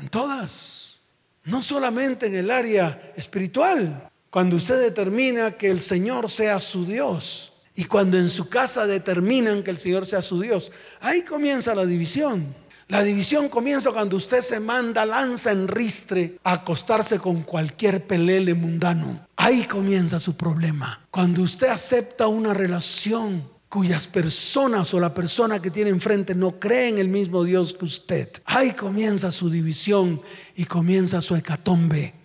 en todas, no solamente en el área espiritual, cuando usted determina que el Señor sea su Dios, y cuando en su casa determinan que el Señor sea su Dios, ahí comienza la división. La división comienza cuando usted se manda lanza en ristre a acostarse con cualquier pelele mundano. Ahí comienza su problema. Cuando usted acepta una relación cuyas personas o la persona que tiene enfrente no cree en el mismo Dios que usted, ahí comienza su división y comienza su hecatombe.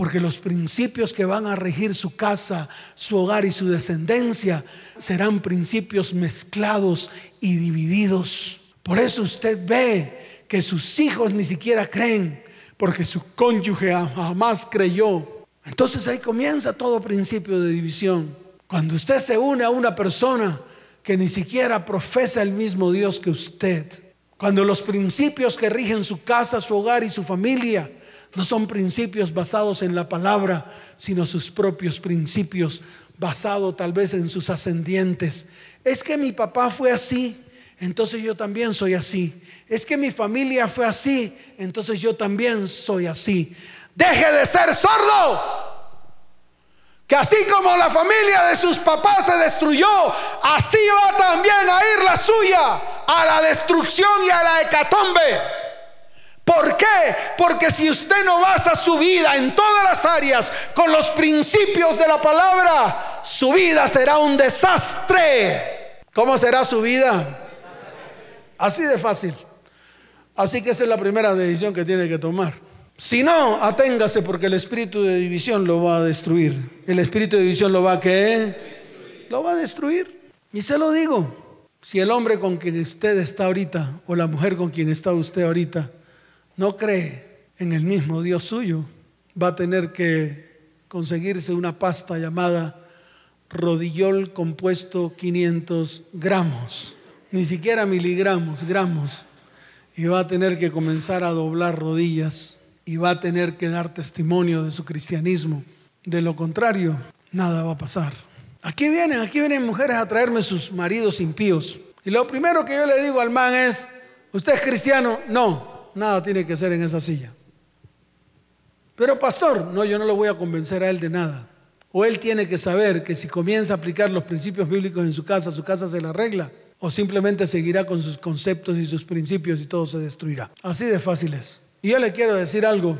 Porque los principios que van a regir su casa, su hogar y su descendencia serán principios mezclados y divididos. Por eso usted ve que sus hijos ni siquiera creen, porque su cónyuge jamás creyó. Entonces ahí comienza todo principio de división. Cuando usted se une a una persona que ni siquiera profesa el mismo Dios que usted, cuando los principios que rigen su casa, su hogar y su familia no son principios basados en la palabra, sino sus propios principios basados tal vez en sus ascendientes. Es que mi papá fue así, entonces yo también soy así. Es que mi familia fue así, entonces yo también soy así. Deje de ser sordo. Que así como la familia de sus papás se destruyó, así va también a ir la suya a la destrucción y a la hecatombe. ¿Por qué? Porque si usted no basa su vida en todas las áreas con los principios de la palabra, su vida será un desastre. ¿Cómo será su vida? Así de fácil. Así que esa es la primera decisión que tiene que tomar. Si no, aténgase porque el espíritu de división lo va a destruir. El espíritu de división lo va a qué? Lo va a destruir. Y se lo digo, si el hombre con quien usted está ahorita o la mujer con quien está usted ahorita no cree en el mismo Dios suyo, va a tener que conseguirse una pasta llamada rodillol compuesto 500 gramos, ni siquiera miligramos, gramos. y va a tener que comenzar a doblar rodillas y va a tener que dar testimonio de su cristianismo. De lo contrario, nada va a pasar. Aquí vienen, aquí vienen mujeres a traerme sus maridos impíos. Y lo primero que yo le digo al man es, ¿usted es cristiano? No, nada tiene que ser en esa silla. Pero pastor, no, yo no lo voy a convencer a él de nada. O él tiene que saber que si comienza a aplicar los principios bíblicos en su casa, su casa se la arregla. O simplemente seguirá con sus conceptos y sus principios y todo se destruirá. Así de fácil es. Y yo le quiero decir algo.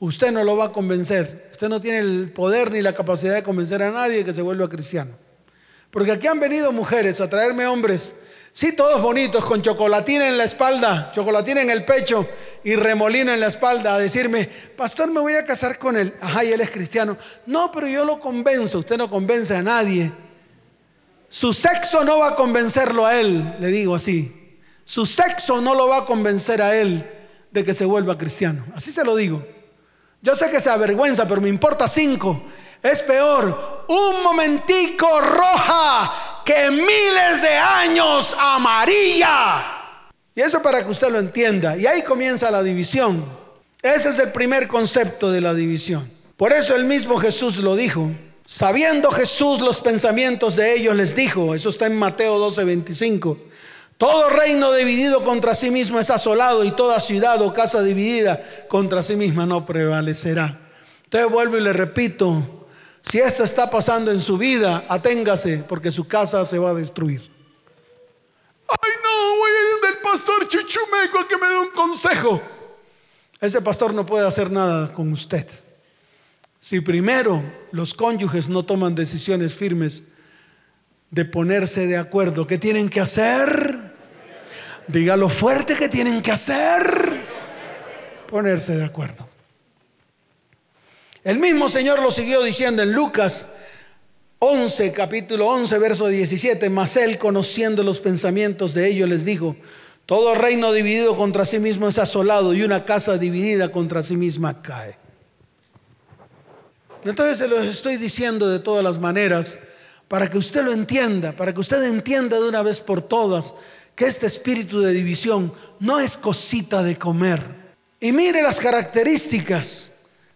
Usted no lo va a convencer. Usted no tiene el poder ni la capacidad de convencer a nadie que se vuelva cristiano. Porque aquí han venido mujeres a traerme hombres Sí, todos bonitos, con chocolatina en la espalda, chocolatina en el pecho y remolino en la espalda, a decirme, pastor, me voy a casar con él. Ajá, y él es cristiano. No, pero yo lo convenzo, usted no convence a nadie. Su sexo no va a convencerlo a él, le digo así. Su sexo no lo va a convencer a él de que se vuelva cristiano. Así se lo digo. Yo sé que se avergüenza, pero me importa cinco. Es peor, un momentico roja que miles de años amarilla. Y eso para que usted lo entienda. Y ahí comienza la división. Ese es el primer concepto de la división. Por eso el mismo Jesús lo dijo. Sabiendo Jesús los pensamientos de ellos, les dijo, eso está en Mateo 12, 25. Todo reino dividido contra sí mismo es asolado y toda ciudad o casa dividida contra sí misma no prevalecerá. Entonces vuelvo y le repito, si esto está pasando en su vida, aténgase porque su casa se va a destruir. Ay, no, voy a ir del pastor Chuchumeco a que me dé un consejo. Ese pastor no puede hacer nada con usted. Si primero los cónyuges no toman decisiones firmes de ponerse de acuerdo, ¿qué tienen que hacer? Dígalo fuerte que tienen que hacer. Ponerse de acuerdo. El mismo Señor lo siguió diciendo en Lucas 11, capítulo 11, verso 17, mas él conociendo los pensamientos de ellos les dijo, todo reino dividido contra sí mismo es asolado y una casa dividida contra sí misma cae. Entonces se lo estoy diciendo de todas las maneras para que usted lo entienda, para que usted entienda de una vez por todas que este espíritu de división no es cosita de comer. Y mire las características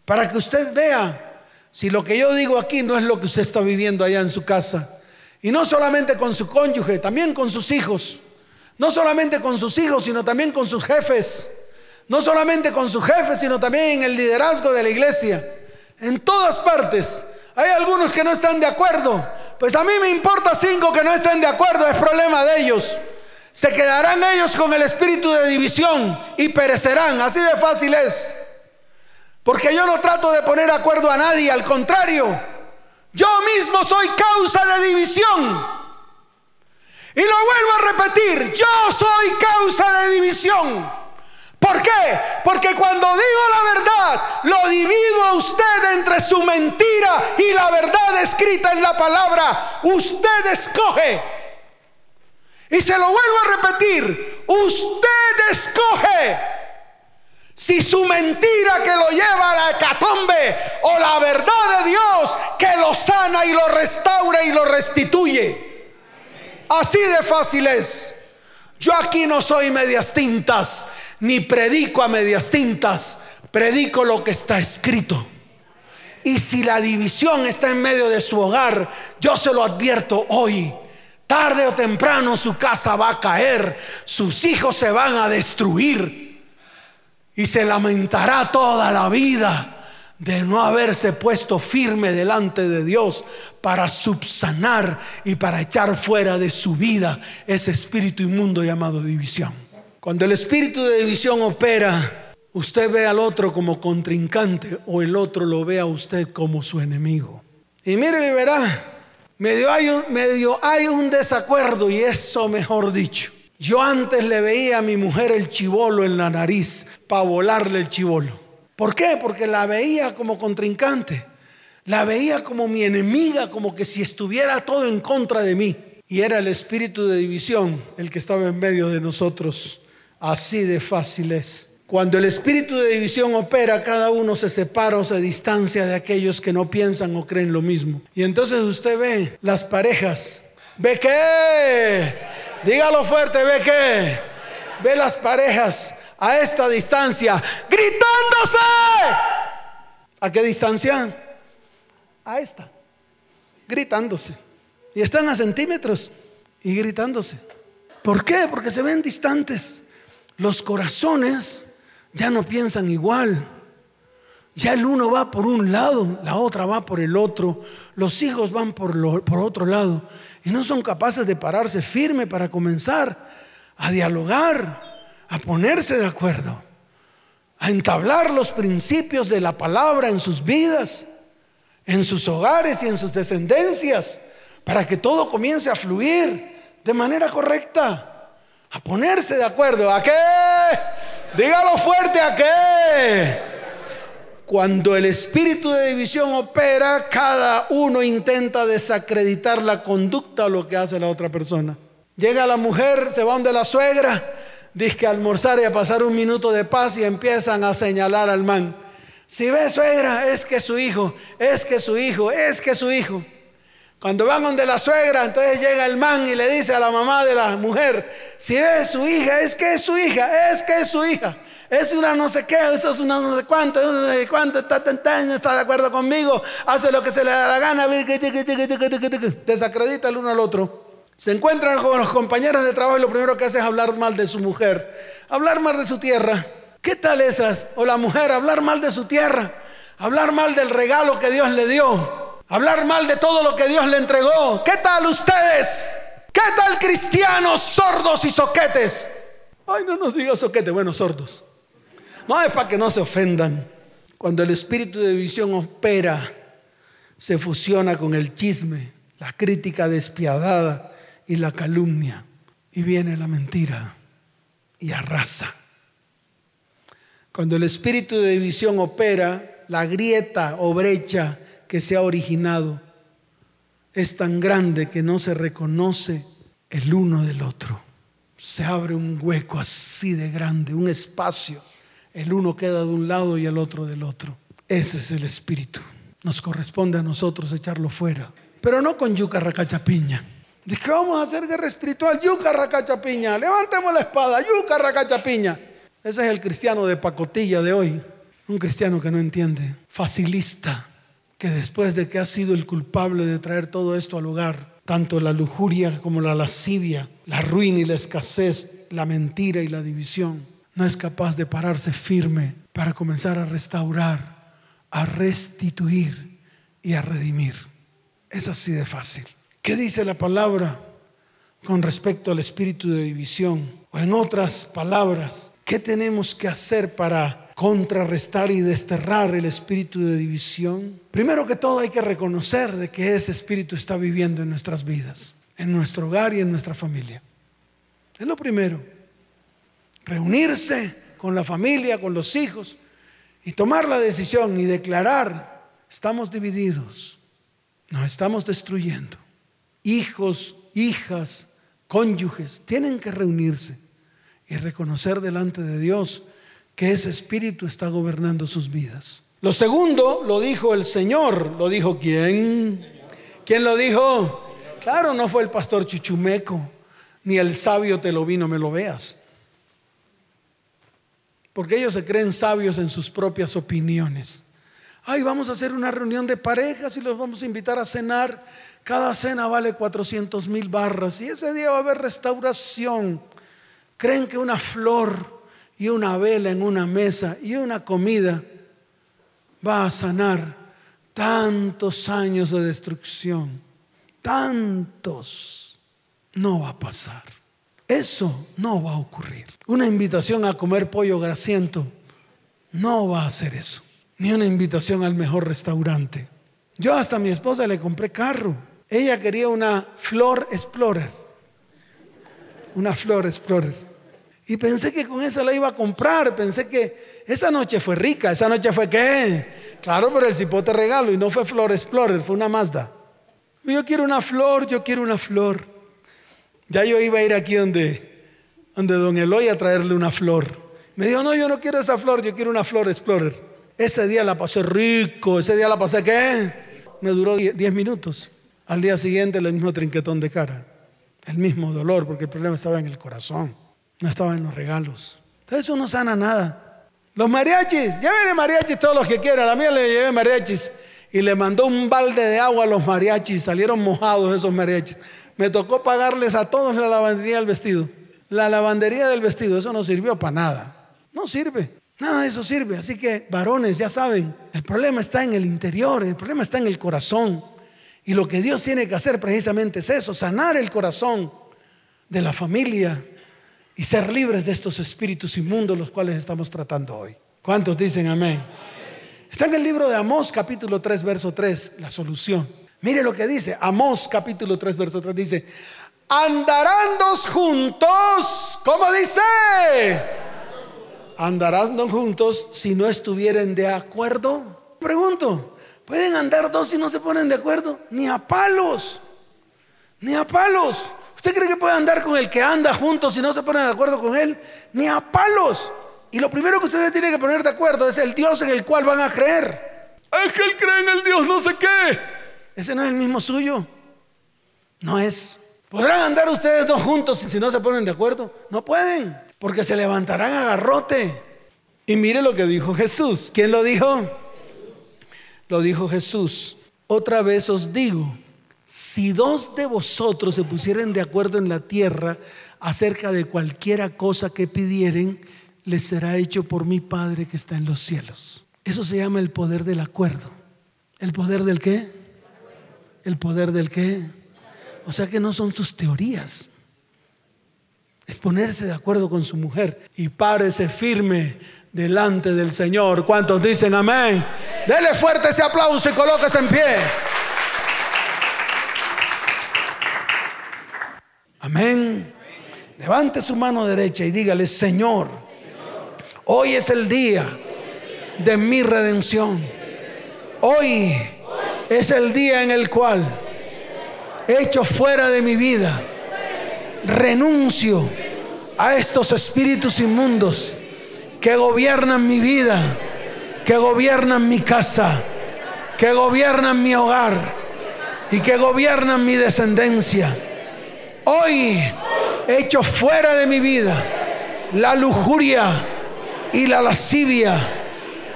para que usted vea si lo que yo digo aquí no es lo que usted está viviendo allá en su casa. Y no solamente con su cónyuge, también con sus hijos. No solamente con sus hijos, sino también con sus jefes. No solamente con sus jefes, sino también en el liderazgo de la iglesia. En todas partes. Hay algunos que no están de acuerdo. Pues a mí me importa cinco que no estén de acuerdo, es problema de ellos. Se quedarán ellos con el espíritu de división y perecerán. Así de fácil es. Porque yo no trato de poner acuerdo a nadie, al contrario, yo mismo soy causa de división. Y lo vuelvo a repetir, yo soy causa de división. ¿Por qué? Porque cuando digo la verdad, lo divido a usted entre su mentira y la verdad escrita en la palabra. Usted escoge. Y se lo vuelvo a repetir, usted escoge si su mentira que lo lleva a la hecatombe o la verdad de Dios que lo sana y lo restaura y lo restituye. Así de fácil es. Yo aquí no soy medias tintas, ni predico a medias tintas, predico lo que está escrito. Y si la división está en medio de su hogar, yo se lo advierto hoy. Tarde o temprano su casa va a caer, sus hijos se van a destruir y se lamentará toda la vida de no haberse puesto firme delante de Dios para subsanar y para echar fuera de su vida ese espíritu inmundo llamado división. Cuando el espíritu de división opera, usted ve al otro como contrincante o el otro lo ve a usted como su enemigo. Y mire y verá, medio hay un, medio hay un desacuerdo y eso mejor dicho. Yo antes le veía a mi mujer el chivolo en la nariz para volarle el chivolo. ¿Por qué? Porque la veía como contrincante. La veía como mi enemiga, como que si estuviera todo en contra de mí. Y era el espíritu de división el que estaba en medio de nosotros. Así de fácil es. Cuando el espíritu de división opera, cada uno se separa o se distancia de aquellos que no piensan o creen lo mismo. Y entonces usted ve las parejas. ¿Ve qué? Dígalo fuerte, ve que ve las parejas a esta distancia gritándose. ¿A qué distancia? A esta. Gritándose. Y están a centímetros y gritándose. ¿Por qué? Porque se ven distantes. Los corazones ya no piensan igual. Ya el uno va por un lado, la otra va por el otro, los hijos van por, por otro lado y no son capaces de pararse firme para comenzar a dialogar, a ponerse de acuerdo, a entablar los principios de la palabra en sus vidas, en sus hogares y en sus descendencias, para que todo comience a fluir de manera correcta, a ponerse de acuerdo. ¿A qué? Dígalo fuerte, ¿a qué? Cuando el espíritu de división opera, cada uno intenta desacreditar la conducta o lo que hace la otra persona. Llega la mujer, se va donde la suegra, dice que almorzar y a pasar un minuto de paz y empiezan a señalar al man. Si ve suegra, es que su hijo, es que su hijo, es que su hijo. Cuando van donde la suegra, entonces llega el man y le dice a la mamá de la mujer, si ve su hija, es que es su hija, es que es su hija es una no sé qué, eso es una no sé cuánto, no sé cuánto, está, está de acuerdo conmigo, hace lo que se le da la gana, desacredita el uno al otro. Se encuentran con los compañeros de trabajo y lo primero que hace es hablar mal de su mujer, hablar mal de su tierra. ¿Qué tal esas? O la mujer, hablar mal de su tierra, hablar mal del regalo que Dios le dio, hablar mal de todo lo que Dios le entregó. ¿Qué tal ustedes? ¿Qué tal cristianos sordos y soquetes? Ay, no nos diga soquete, bueno, sordos. No es para que no se ofendan. Cuando el espíritu de división opera, se fusiona con el chisme, la crítica despiadada y la calumnia. Y viene la mentira y arrasa. Cuando el espíritu de división opera, la grieta o brecha que se ha originado es tan grande que no se reconoce el uno del otro. Se abre un hueco así de grande, un espacio el uno queda de un lado y el otro del otro. Ese es el espíritu. Nos corresponde a nosotros echarlo fuera. Pero no con yuca racachapiña. Dice vamos a hacer guerra espiritual, yuca racachapiña. Levantemos la espada, yuca racachapiña. Ese es el cristiano de pacotilla de hoy. Un cristiano que no entiende, facilista, que después de que ha sido el culpable de traer todo esto al hogar, tanto la lujuria como la lascivia, la ruina y la escasez, la mentira y la división, no es capaz de pararse firme para comenzar a restaurar, a restituir y a redimir. Es así de fácil. ¿Qué dice la palabra con respecto al espíritu de división? O en otras palabras, ¿qué tenemos que hacer para contrarrestar y desterrar el espíritu de división? Primero que todo hay que reconocer de que ese espíritu está viviendo en nuestras vidas, en nuestro hogar y en nuestra familia. Es lo primero reunirse con la familia, con los hijos y tomar la decisión y declarar, estamos divididos, nos estamos destruyendo. Hijos, hijas, cónyuges, tienen que reunirse y reconocer delante de Dios que ese espíritu está gobernando sus vidas. Lo segundo lo dijo el Señor, lo dijo quién? ¿Quién lo dijo? Claro, no fue el pastor Chuchumeco, ni el sabio te lo vino, me lo veas. Porque ellos se creen sabios en sus propias opiniones. Ay, vamos a hacer una reunión de parejas y los vamos a invitar a cenar. Cada cena vale 400 mil barras y ese día va a haber restauración. Creen que una flor y una vela en una mesa y una comida va a sanar tantos años de destrucción. Tantos. No va a pasar. Eso no va a ocurrir. Una invitación a comer pollo grasiento no va a hacer eso. Ni una invitación al mejor restaurante. Yo hasta a mi esposa le compré carro. Ella quería una Flor Explorer. Una Flor Explorer. Y pensé que con esa la iba a comprar. Pensé que esa noche fue rica. Esa noche fue qué. Claro, pero el cipote regalo y no fue Flor Explorer, fue una Mazda. Yo quiero una flor, yo quiero una flor. Ya yo iba a ir aquí donde, donde don Eloy a traerle una flor. Me dijo, no, yo no quiero esa flor, yo quiero una flor Explorer. Ese día la pasé rico, ese día la pasé qué? Me duró 10 minutos. Al día siguiente el mismo trinquetón de cara, el mismo dolor, porque el problema estaba en el corazón. no estaba en los regalos. Entonces eso no sana nada. Los mariachis, llévenle mariachis todos los que quieran. La mía le llevé mariachis y le mandó un balde de agua a los mariachis. Salieron mojados esos mariachis. Me tocó pagarles a todos la lavandería del vestido. La lavandería del vestido, eso no sirvió para nada. No sirve. Nada de eso sirve. Así que, varones, ya saben, el problema está en el interior, el problema está en el corazón. Y lo que Dios tiene que hacer precisamente es eso, sanar el corazón de la familia y ser libres de estos espíritus inmundos los cuales estamos tratando hoy. ¿Cuántos dicen amén? Está en el libro de Amós capítulo 3 verso 3, la solución. Mire lo que dice, Amós capítulo 3 verso 3 dice, andarán dos juntos, ¿cómo dice? Andarán dos juntos si no estuvieren de acuerdo. Pregunto, ¿pueden andar dos si no se ponen de acuerdo? Ni a palos, ni a palos. ¿Usted cree que puede andar con el que anda juntos si no se pone de acuerdo con él? Ni a palos. Y lo primero que usted tiene que poner de acuerdo es el Dios en el cual van a creer. Es que él cree en el Dios no sé qué. Ese no es el mismo suyo. No es. ¿Podrán andar ustedes dos juntos si no se ponen de acuerdo? No pueden, porque se levantarán a garrote. Y mire lo que dijo Jesús. ¿Quién lo dijo? Lo dijo Jesús. Otra vez os digo, si dos de vosotros se pusieren de acuerdo en la tierra acerca de cualquiera cosa que pidieren, les será hecho por mi Padre que está en los cielos. Eso se llama el poder del acuerdo. ¿El poder del qué? ¿El poder del qué? O sea que no son sus teorías. Es ponerse de acuerdo con su mujer y párese firme delante del Señor. ¿Cuántos dicen amén? Dele fuerte ese aplauso y colóquese en pie. Amén. Levante su mano derecha y dígale, Señor, hoy es el día de mi redención. Hoy es el día en el cual he hecho fuera de mi vida, renuncio a estos espíritus inmundos que gobiernan mi vida, que gobiernan mi casa, que gobiernan mi hogar y que gobiernan mi descendencia. Hoy echo fuera de mi vida la lujuria y la lascivia.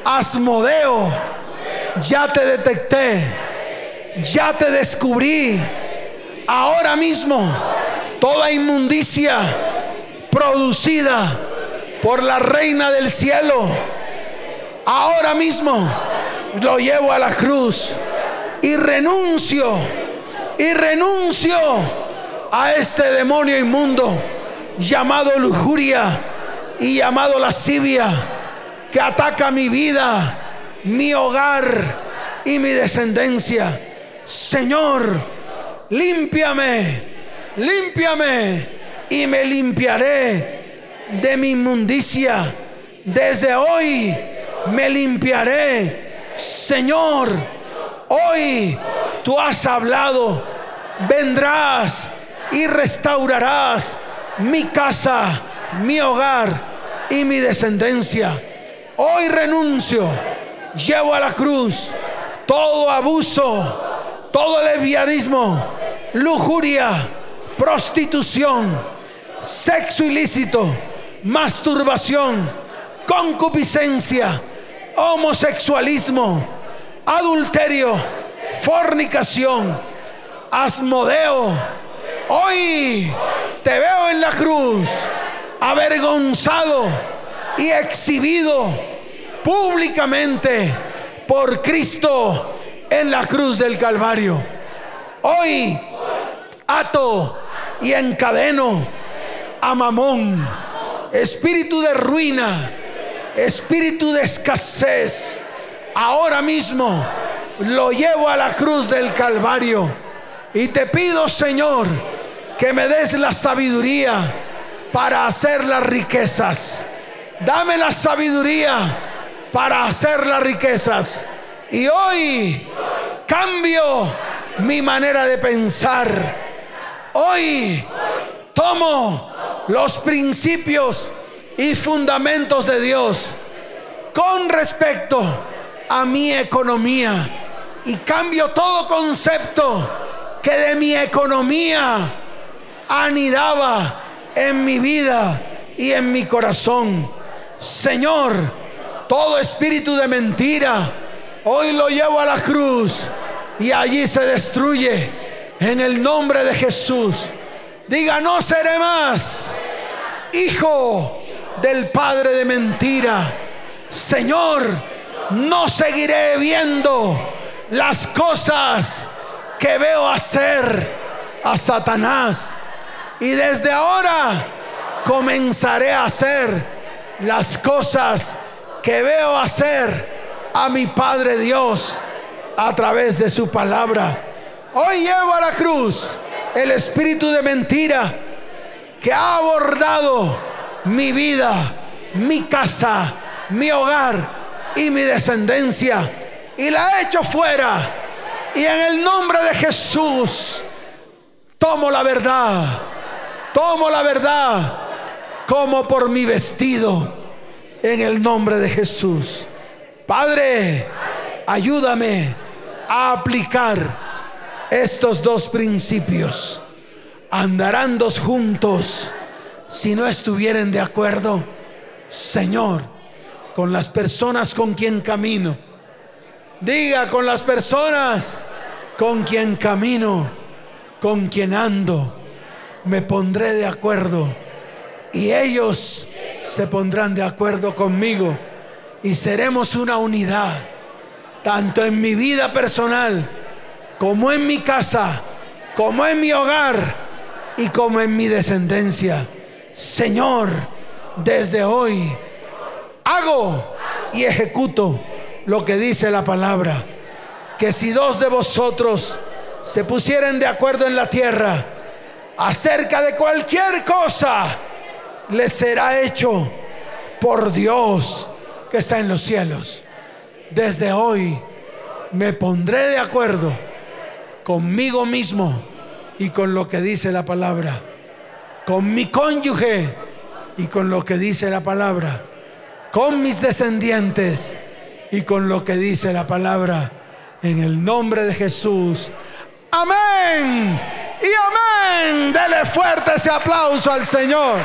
Asmodeo, ya te detecté, ya te descubrí. Ahora mismo, toda inmundicia producida por la reina del cielo, ahora mismo lo llevo a la cruz y renuncio, y renuncio a este demonio inmundo llamado lujuria y llamado lascivia que ataca mi vida, mi hogar y mi descendencia. Señor, límpiame, límpiame y me limpiaré de mi inmundicia. Desde hoy me limpiaré. Señor, hoy tú has hablado, vendrás y restaurarás mi casa, mi hogar y mi descendencia. Hoy renuncio, llevo a la cruz todo abuso, todo lesbianismo, lujuria, prostitución, sexo ilícito, masturbación, concupiscencia, homosexualismo, adulterio, fornicación, asmodeo. Hoy te veo en la cruz, avergonzado y exhibido públicamente por Cristo en la cruz del Calvario. Hoy ato y encadeno a Mamón, espíritu de ruina, espíritu de escasez. Ahora mismo lo llevo a la cruz del Calvario y te pido, Señor, que me des la sabiduría para hacer las riquezas. Dame la sabiduría para hacer las riquezas. Y hoy cambio mi manera de pensar. Hoy tomo los principios y fundamentos de Dios con respecto a mi economía y cambio todo concepto que de mi economía anidaba en mi vida y en mi corazón. Señor, todo espíritu de mentira, hoy lo llevo a la cruz y allí se destruye en el nombre de Jesús. Diga, no seré más hijo del padre de mentira. Señor, no seguiré viendo las cosas que veo hacer a Satanás. Y desde ahora comenzaré a hacer las cosas que veo hacer a mi Padre Dios a través de su palabra. Hoy llevo a la cruz el espíritu de mentira que ha abordado mi vida, mi casa, mi hogar y mi descendencia. Y la he hecho fuera. Y en el nombre de Jesús tomo la verdad. Tomo la verdad como por mi vestido. En el nombre de Jesús. Padre, ayúdame a aplicar estos dos principios. Andarán dos juntos si no estuvieren de acuerdo. Señor, con las personas con quien camino. Diga con las personas con quien camino, con quien ando. Me pondré de acuerdo y ellos se pondrán de acuerdo conmigo y seremos una unidad, tanto en mi vida personal como en mi casa, como en mi hogar y como en mi descendencia. Señor, desde hoy hago y ejecuto lo que dice la palabra. Que si dos de vosotros se pusieren de acuerdo en la tierra acerca de cualquier cosa, les será hecho por Dios que está en los cielos. Desde hoy me pondré de acuerdo conmigo mismo y con lo que dice la palabra, con mi cónyuge y con lo que dice la palabra, con mis descendientes y con lo que dice la palabra, en el nombre de Jesús. Amén y amén. Dele fuerte ese aplauso al Señor.